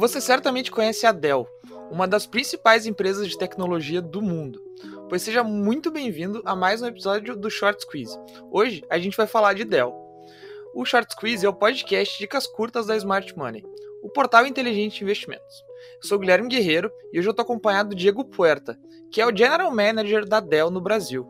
Você certamente conhece a Dell, uma das principais empresas de tecnologia do mundo. Pois seja muito bem-vindo a mais um episódio do Short Squeeze. Hoje a gente vai falar de Dell. O Short Squeeze é o podcast de dicas curtas da Smart Money, o portal inteligente de investimentos. Eu sou Guilherme Guerreiro e hoje eu estou acompanhado do Diego Puerta, que é o General Manager da Dell no Brasil.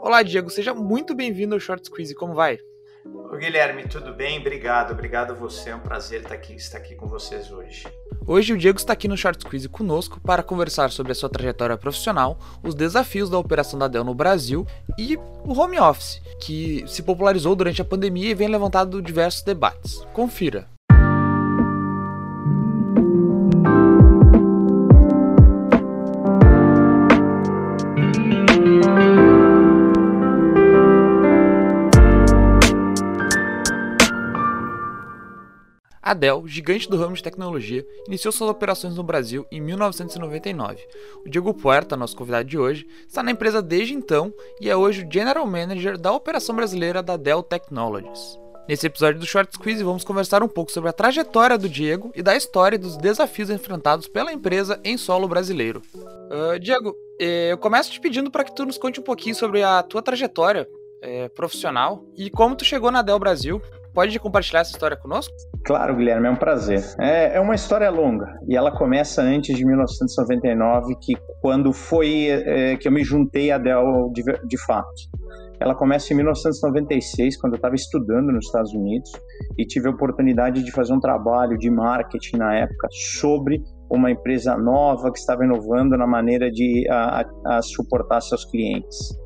Olá, Diego, seja muito bem-vindo ao Short Squeeze. Como vai? Ô, Guilherme, tudo bem? Obrigado, obrigado a você. É um prazer estar aqui, estar aqui com vocês hoje. Hoje o Diego está aqui no Short Quiz conosco para conversar sobre a sua trajetória profissional, os desafios da operação da Dell no Brasil e o home office, que se popularizou durante a pandemia e vem levantado diversos debates. Confira. A Dell, gigante do ramo de tecnologia, iniciou suas operações no Brasil em 1999. O Diego Puerta, nosso convidado de hoje, está na empresa desde então e é hoje o General Manager da operação brasileira da Dell Technologies. Nesse episódio do Short Squeeze, vamos conversar um pouco sobre a trajetória do Diego e da história dos desafios enfrentados pela empresa em solo brasileiro. Uh, Diego, eh, eu começo te pedindo para que tu nos conte um pouquinho sobre a tua trajetória eh, profissional e como tu chegou na Dell Brasil Pode compartilhar essa história conosco? Claro, Guilherme, é um prazer. É, é uma história longa e ela começa antes de 1999, que quando foi é, que eu me juntei a Dell de, de fato. Ela começa em 1996, quando eu estava estudando nos Estados Unidos e tive a oportunidade de fazer um trabalho de marketing na época sobre uma empresa nova que estava inovando na maneira de a, a, suportar seus clientes.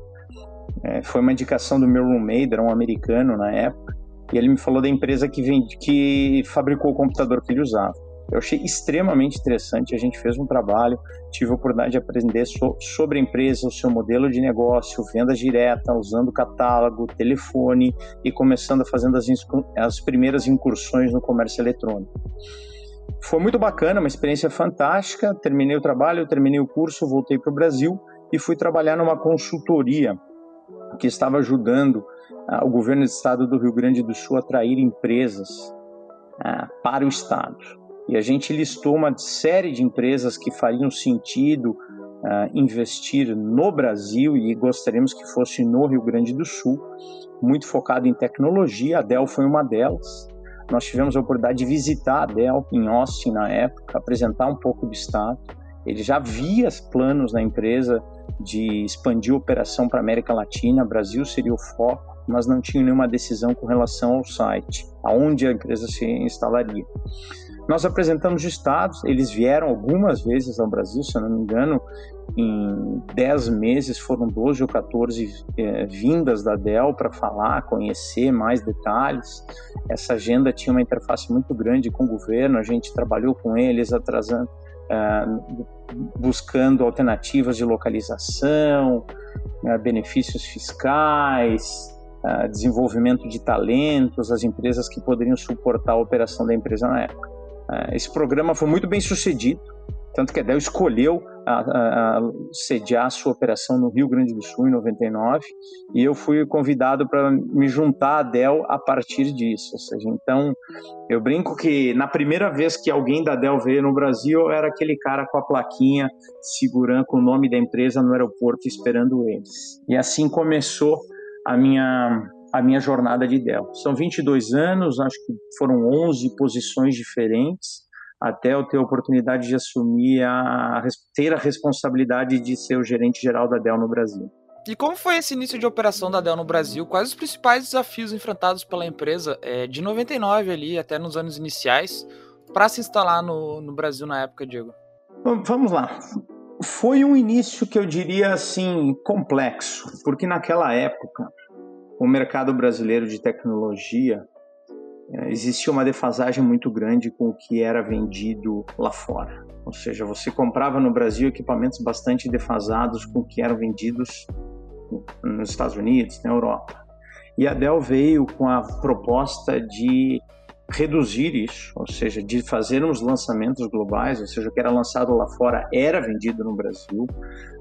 É, foi uma indicação do meu roommate, era um americano na época, e ele me falou da empresa que, vende, que fabricou o computador que ele usava. Eu achei extremamente interessante. A gente fez um trabalho, tive a oportunidade de aprender so, sobre a empresa, o seu modelo de negócio, vendas direta, usando catálogo, telefone e começando a fazer as, as primeiras incursões no comércio eletrônico. Foi muito bacana, uma experiência fantástica. Terminei o trabalho, terminei o curso, voltei para o Brasil e fui trabalhar numa consultoria que estava ajudando o governo do estado do Rio Grande do Sul atrair empresas ah, para o estado. E a gente listou uma série de empresas que fariam sentido ah, investir no Brasil e gostaríamos que fosse no Rio Grande do Sul, muito focado em tecnologia. A Dell foi uma delas. Nós tivemos a oportunidade de visitar a Dell em Austin na época, apresentar um pouco do estado. Ele já via planos na empresa de expandir a operação para a América Latina, Brasil seria o foco mas não tinham nenhuma decisão com relação ao site, aonde a empresa se instalaria. Nós apresentamos estados, eles vieram algumas vezes ao Brasil, se eu não me engano, em 10 meses foram 12 ou 14 é, vindas da Dell para falar, conhecer mais detalhes. Essa agenda tinha uma interface muito grande com o governo, a gente trabalhou com eles, atrasando, é, buscando alternativas de localização, é, benefícios fiscais, desenvolvimento de talentos, as empresas que poderiam suportar a operação da empresa na época. Uh, esse programa foi muito bem sucedido, tanto que a Dell escolheu a, a, a sediar a sua operação no Rio Grande do Sul em 99 e eu fui convidado para me juntar à Dell a partir disso. Ou seja, então eu brinco que na primeira vez que alguém da Dell veio no Brasil eu era aquele cara com a plaquinha segurando com o nome da empresa no aeroporto esperando eles. E assim começou a minha a minha jornada de Dell. São 22 anos, acho que foram 11 posições diferentes até eu ter a oportunidade de assumir a ter a responsabilidade de ser o gerente geral da Dell no Brasil. E como foi esse início de operação da Dell no Brasil? Quais os principais desafios enfrentados pela empresa é, de 99 ali até nos anos iniciais para se instalar no, no Brasil na época, Diego? Vamos lá. Foi um início que eu diria assim complexo, porque naquela época o mercado brasileiro de tecnologia é, existia uma defasagem muito grande com o que era vendido lá fora. Ou seja, você comprava no Brasil equipamentos bastante defasados com o que eram vendidos nos Estados Unidos, na Europa. E a Dell veio com a proposta de reduzir isso, ou seja, de fazermos lançamentos globais, ou seja, o que era lançado lá fora era vendido no Brasil.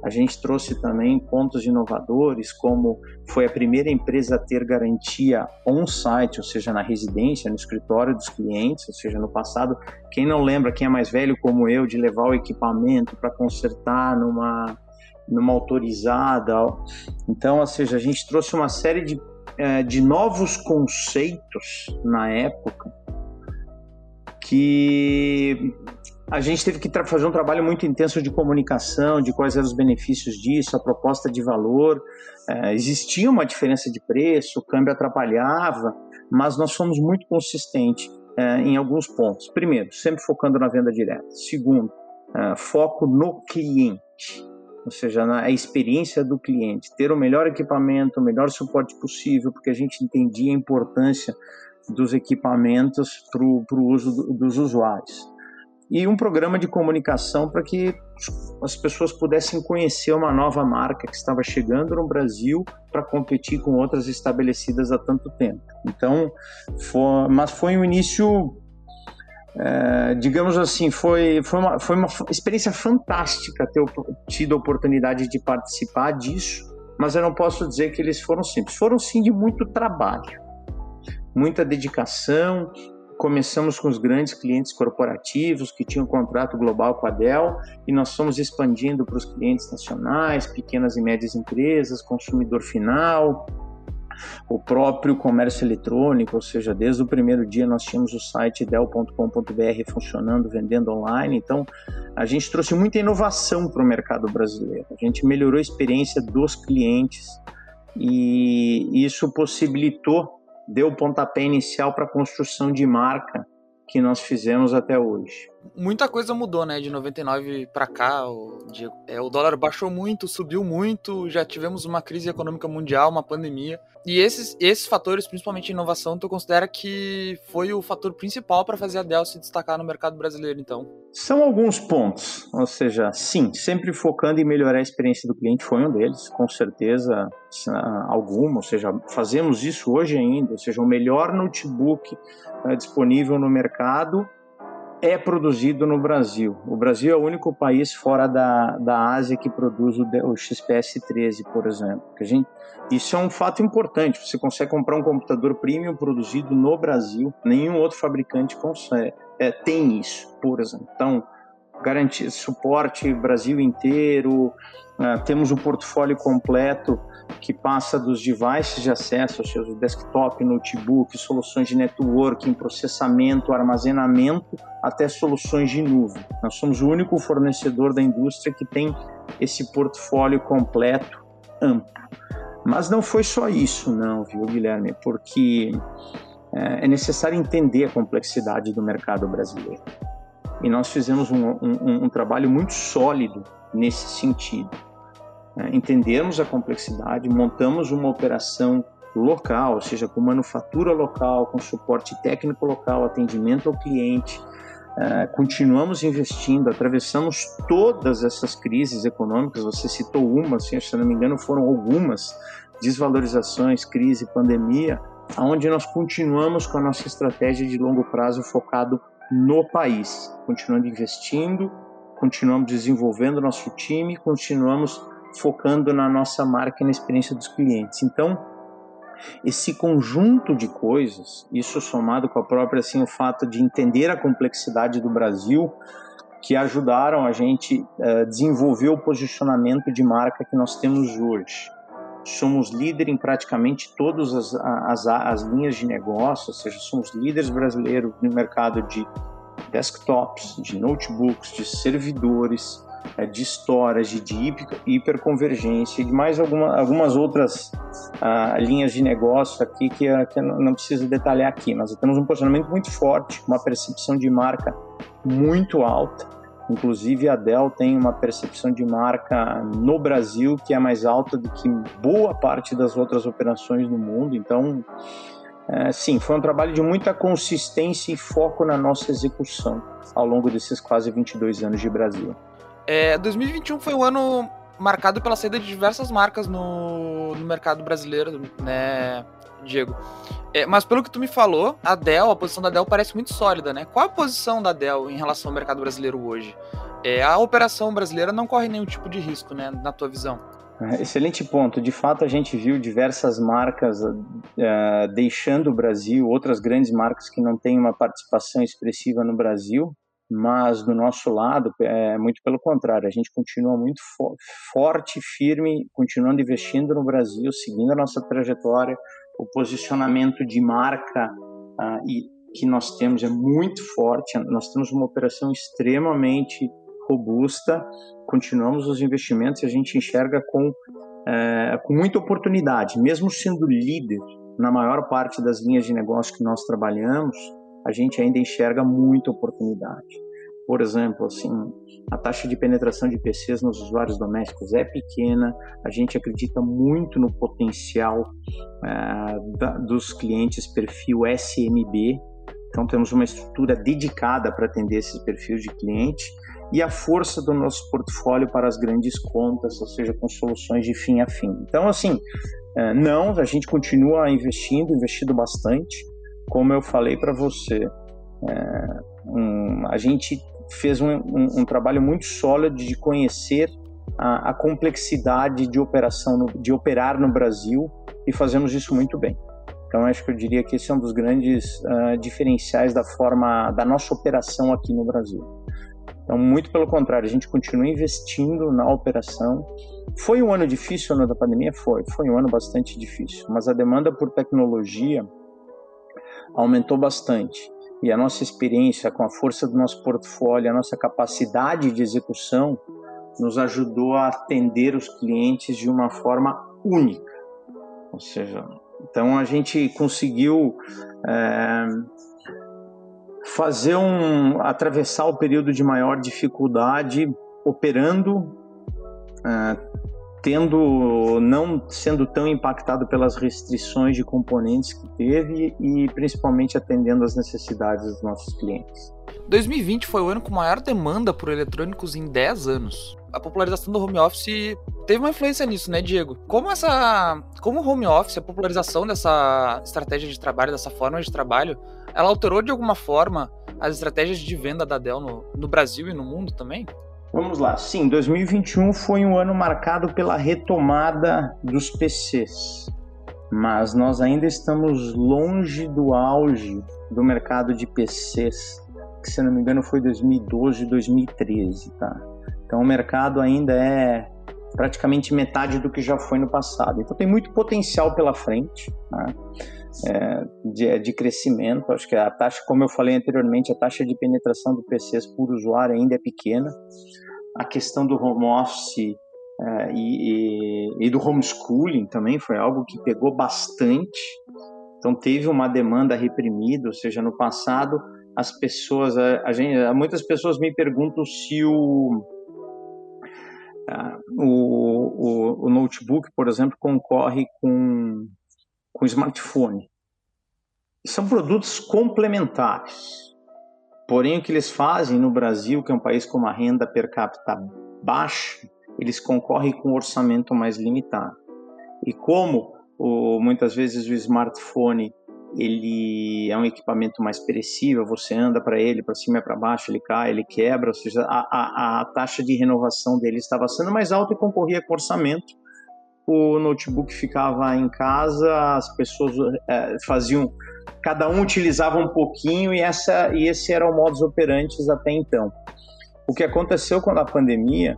A gente trouxe também pontos inovadores, como foi a primeira empresa a ter garantia on-site, ou seja, na residência, no escritório dos clientes, ou seja, no passado, quem não lembra, quem é mais velho como eu, de levar o equipamento para consertar numa numa autorizada. Então, ou seja, a gente trouxe uma série de é, de novos conceitos na época que a gente teve que fazer um trabalho muito intenso de comunicação, de quais eram os benefícios disso, a proposta de valor. É, existia uma diferença de preço, o câmbio atrapalhava, mas nós fomos muito consistentes é, em alguns pontos. Primeiro, sempre focando na venda direta. Segundo, é, foco no cliente ou seja, na experiência do cliente, ter o melhor equipamento, o melhor suporte possível, porque a gente entendia a importância dos equipamentos para o uso do, dos usuários. E um programa de comunicação para que as pessoas pudessem conhecer uma nova marca que estava chegando no Brasil para competir com outras estabelecidas há tanto tempo. Então, foi, mas foi um início é, digamos assim, foi, foi, uma, foi uma experiência fantástica ter tido a oportunidade de participar disso, mas eu não posso dizer que eles foram simples. Foram sim de muito trabalho, muita dedicação. Começamos com os grandes clientes corporativos que tinham contrato global com a Dell e nós fomos expandindo para os clientes nacionais, pequenas e médias empresas, consumidor final, o próprio comércio eletrônico, ou seja, desde o primeiro dia nós tínhamos o site del.com.br funcionando, vendendo online. Então, a gente trouxe muita inovação para o mercado brasileiro. A gente melhorou a experiência dos clientes e isso possibilitou, deu o pontapé inicial para a construção de marca que nós fizemos até hoje. Muita coisa mudou, né? De 99 para cá, o, de, é, o dólar baixou muito, subiu muito, já tivemos uma crise econômica mundial, uma pandemia. E esses, esses fatores, principalmente inovação, tu considera que foi o fator principal para fazer a Dell se destacar no mercado brasileiro, então? São alguns pontos, ou seja, sim, sempre focando em melhorar a experiência do cliente foi um deles, com certeza alguma, ou seja, fazemos isso hoje ainda, ou seja, o melhor notebook é, disponível no mercado é produzido no Brasil. O Brasil é o único país fora da, da Ásia que produz o, o XPS 13, por exemplo. Que a gente, isso é um fato importante. Você consegue comprar um computador premium produzido no Brasil. Nenhum outro fabricante consegue, é, tem isso, por exemplo. Então, garantia, suporte Brasil inteiro, uh, temos o portfólio completo que passa dos devices de acesso, ou seja, desktop, notebook, soluções de networking, processamento, armazenamento, até soluções de nuvem. Nós somos o único fornecedor da indústria que tem esse portfólio completo, amplo. Mas não foi só isso, não, viu, Guilherme? Porque é, é necessário entender a complexidade do mercado brasileiro. E nós fizemos um, um, um trabalho muito sólido nesse sentido né, entendermos a complexidade, montamos uma operação local, ou seja, com manufatura local, com suporte técnico local, atendimento ao cliente. Uh, continuamos investindo, atravessamos todas essas crises econômicas. Você citou uma, assim, se não me engano, foram algumas desvalorizações, crise, pandemia, aonde nós continuamos com a nossa estratégia de longo prazo focado no país, continuando investindo, continuamos desenvolvendo nosso time, continuamos focando na nossa marca e na experiência dos clientes. Então, esse conjunto de coisas, isso somado com a própria assim o fato de entender a complexidade do Brasil, que ajudaram a gente uh, desenvolver o posicionamento de marca que nós temos hoje. Somos líder em praticamente todas as, as, as linhas de negócio, ou seja, somos líderes brasileiros no mercado de desktops, de notebooks, de servidores, é, de storage, de hiperconvergência e de mais alguma, algumas outras uh, linhas de negócio aqui que, uh, que não preciso detalhar aqui. Nós temos um posicionamento muito forte, uma percepção de marca muito alta. Inclusive a Dell tem uma percepção de marca no Brasil que é mais alta do que boa parte das outras operações no mundo. Então, é, sim, foi um trabalho de muita consistência e foco na nossa execução ao longo desses quase 22 anos de Brasil. É, 2021 foi um ano marcado pela saída de diversas marcas no, no mercado brasileiro, né? Diego. É, mas pelo que tu me falou, a Dell, a posição da Dell parece muito sólida, né? Qual a posição da Dell em relação ao mercado brasileiro hoje? É, a operação brasileira não corre nenhum tipo de risco, né, na tua visão? É, excelente ponto. De fato, a gente viu diversas marcas uh, deixando o Brasil, outras grandes marcas que não têm uma participação expressiva no Brasil, mas do nosso lado, é muito pelo contrário, a gente continua muito fo forte, firme, continuando investindo no Brasil, seguindo a nossa trajetória, o posicionamento de marca uh, e, que nós temos é muito forte, nós temos uma operação extremamente robusta, continuamos os investimentos e a gente enxerga com, é, com muita oportunidade, mesmo sendo líder na maior parte das linhas de negócio que nós trabalhamos, a gente ainda enxerga muita oportunidade. Por exemplo, assim, a taxa de penetração de PCs nos usuários domésticos é pequena, a gente acredita muito no potencial é, da, dos clientes perfil SMB, então temos uma estrutura dedicada para atender esse perfil de cliente e a força do nosso portfólio para as grandes contas, ou seja, com soluções de fim a fim. Então, assim, é, não, a gente continua investindo, investindo bastante. Como eu falei para você, é, um, a gente fez um, um, um, trabalho muito sólido de conhecer a, a complexidade de operação, no, de operar no Brasil e fazemos isso muito bem. Então, acho que eu diria que esse é um dos grandes uh, diferenciais da forma da nossa operação aqui no Brasil. Então, muito pelo contrário, a gente continua investindo na operação. Foi um ano difícil, o ano da pandemia? Foi. Foi um ano bastante difícil, mas a demanda por tecnologia aumentou bastante. E a nossa experiência com a força do nosso portfólio, a nossa capacidade de execução, nos ajudou a atender os clientes de uma forma única. Ou seja, então a gente conseguiu. É, fazer um atravessar o período de maior dificuldade operando uh, tendo não sendo tão impactado pelas restrições de componentes que teve e principalmente atendendo às necessidades dos nossos clientes. 2020 foi o ano com maior demanda por eletrônicos em 10 anos. A popularização do home office teve uma influência nisso, né, Diego? Como essa, como o home office, a popularização dessa estratégia de trabalho, dessa forma de trabalho, ela alterou de alguma forma as estratégias de venda da Dell no, no Brasil e no mundo também? Vamos lá. Sim, 2021 foi um ano marcado pela retomada dos PCs, mas nós ainda estamos longe do auge do mercado de PCs, que se não me engano foi 2012, 2013, tá? Então o mercado ainda é praticamente metade do que já foi no passado. Então tem muito potencial pela frente. Tá? É, de, de, crescimento. Acho que a taxa, como eu falei anteriormente, a taxa de penetração do PCs por usuário ainda é pequena. A questão do home office é, e, e, e, do homeschooling também foi algo que pegou bastante. Então teve uma demanda reprimida, ou seja, no passado as pessoas, a, a gente, muitas pessoas me perguntam se o o, o, o, notebook, por exemplo, concorre com, com smartphone. São produtos complementares. Porém, o que eles fazem no Brasil, que é um país com uma renda per capita baixa, eles concorrem com um orçamento mais limitado. E como o, muitas vezes o smartphone ele é um equipamento mais perecível, você anda para ele, para cima e para baixo, ele cai, ele quebra, ou seja, a, a, a, taxa de renovação dele estava sendo mais alta e concorria com orçamento. O notebook ficava em casa, as pessoas é, faziam, cada um utilizava um pouquinho e, essa, e esse era o modus operandi até então. O que aconteceu com a pandemia,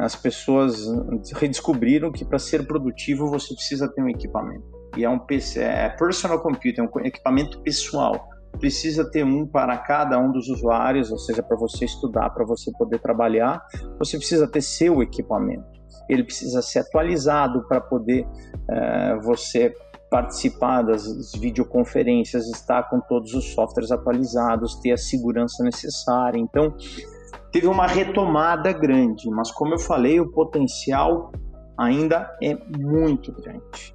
as pessoas redescobriram que para ser produtivo você precisa ter um equipamento e é um PC, é personal computer, é um equipamento pessoal. Precisa ter um para cada um dos usuários, ou seja, para você estudar, para você poder trabalhar, você precisa ter seu equipamento. Ele precisa ser atualizado para poder é, você participar das videoconferências, estar com todos os softwares atualizados, ter a segurança necessária. Então, teve uma retomada grande, mas como eu falei, o potencial ainda é muito grande.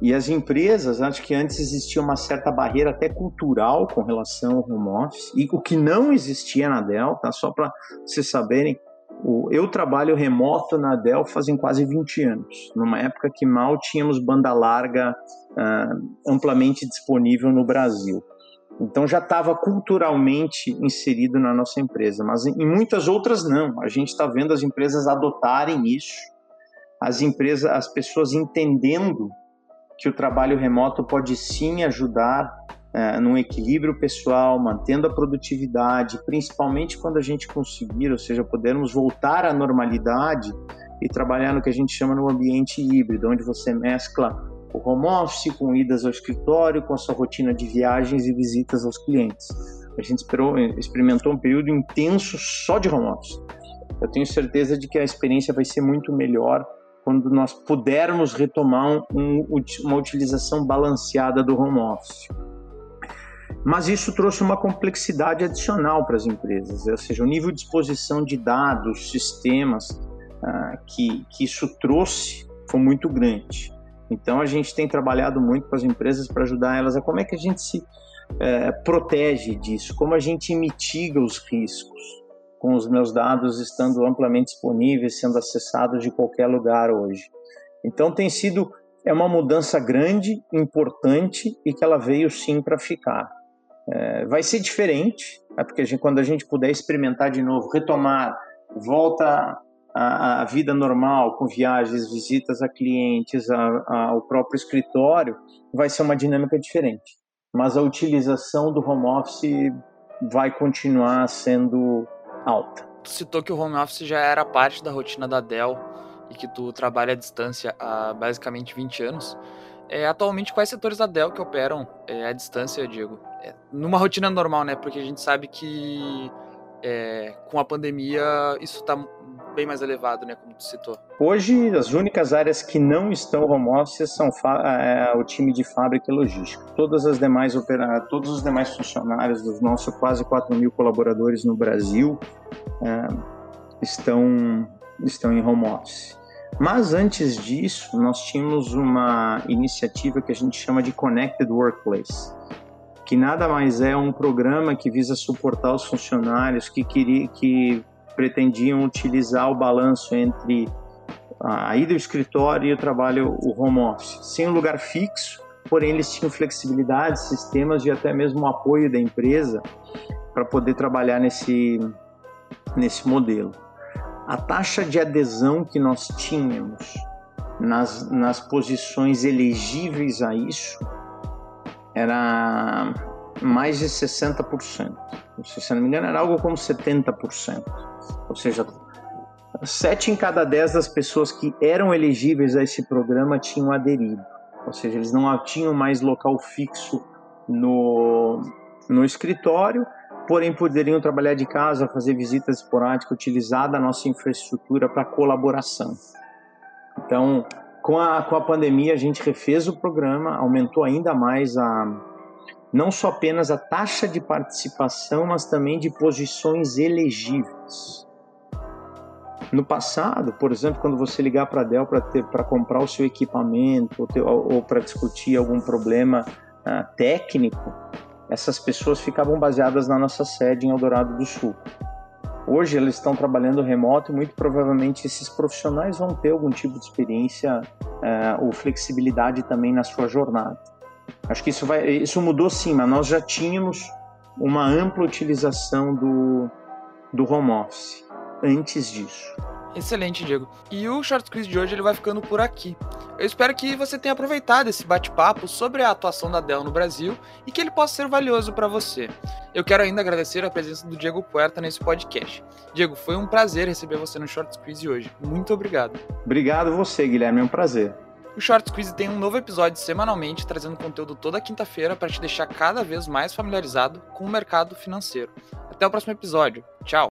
E as empresas, acho que antes existia uma certa barreira até cultural com relação ao home office, e o que não existia na Dell, tá? só para vocês saberem, eu trabalho remoto na Dell fazem quase 20 anos, numa época que mal tínhamos banda larga uh, amplamente disponível no Brasil. Então já estava culturalmente inserido na nossa empresa, mas em muitas outras não. A gente está vendo as empresas adotarem isso, as empresas, as pessoas entendendo que o trabalho remoto pode sim ajudar é, num equilíbrio pessoal, mantendo a produtividade, principalmente quando a gente conseguir, ou seja, podermos voltar à normalidade e trabalhar no que a gente chama no ambiente híbrido, onde você mescla o home office com idas ao escritório, com a sua rotina de viagens e visitas aos clientes. A gente esperou, experimentou um período intenso só de home office. Eu tenho certeza de que a experiência vai ser muito melhor quando nós pudermos retomar um, uma utilização balanceada do home office. Mas isso trouxe uma complexidade adicional para as empresas, ou seja, o nível de exposição de dados, sistemas uh, que, que isso trouxe foi muito grande. Então a gente tem trabalhado muito com as empresas para ajudar elas a como é que a gente se é, protege disso, como a gente mitiga os riscos com os meus dados estando amplamente disponíveis, sendo acessados de qualquer lugar hoje. Então tem sido é uma mudança grande, importante e que ela veio sim para ficar. É, vai ser diferente, é porque a gente, quando a gente puder experimentar de novo, retomar, volta à, vida normal, com viagens, visitas a clientes, a, a, ao próprio escritório, vai ser uma dinâmica diferente. Mas a utilização do home office vai continuar sendo alta. Tu citou que o home office já era parte da rotina da Dell e que tu trabalha à distância há basicamente 20 anos. É, atualmente, quais setores da Dell que operam é, à distância, Diego? É, numa rotina normal, né? Porque a gente sabe que é, com a pandemia isso está bem mais elevado, né? Como tu citou. Hoje, as únicas áreas que não estão home office são é, o time de fábrica e logística. Todas as demais todos os demais funcionários dos nossos quase 4 mil colaboradores no Brasil é, estão, estão em home office. Mas antes disso, nós tínhamos uma iniciativa que a gente chama de Connected Workplace, que nada mais é um programa que visa suportar os funcionários que, queria, que pretendiam utilizar o balanço entre a ida ao escritório e o trabalho, o home office, sem um lugar fixo, porém eles tinham flexibilidade, sistemas e até mesmo apoio da empresa para poder trabalhar nesse, nesse modelo a taxa de adesão que nós tínhamos nas, nas posições elegíveis a isso era mais de 60%. Se não me engano, era algo como 70%. Ou seja, sete em cada dez das pessoas que eram elegíveis a esse programa tinham aderido. Ou seja, eles não tinham mais local fixo no, no escritório porém poderiam trabalhar de casa, fazer visitas esporádicas, utilizar da nossa infraestrutura para colaboração. Então, com a, com a pandemia, a gente refez o programa, aumentou ainda mais a não só apenas a taxa de participação, mas também de posições elegíveis. No passado, por exemplo, quando você ligar para a Dell para comprar o seu equipamento ou, ou, para discutir algum problema uh, técnico, essas pessoas ficavam baseadas na nossa sede em Eldorado do Sul. Hoje eles estão trabalhando remoto e muito provavelmente esses profissionais vão ter algum tipo de experiência é, ou flexibilidade também na sua jornada. Acho que isso, vai, isso mudou sim, mas nós já tínhamos uma ampla utilização do, do home office antes disso. Excelente, Diego. E o Short Quiz de hoje ele vai ficando por aqui. Eu espero que você tenha aproveitado esse bate-papo sobre a atuação da Dell no Brasil e que ele possa ser valioso para você. Eu quero ainda agradecer a presença do Diego Puerta nesse podcast. Diego, foi um prazer receber você no Short Quiz de hoje. Muito obrigado. Obrigado você, Guilherme. É um prazer. O Short Quiz tem um novo episódio semanalmente, trazendo conteúdo toda quinta-feira para te deixar cada vez mais familiarizado com o mercado financeiro. Até o próximo episódio. Tchau!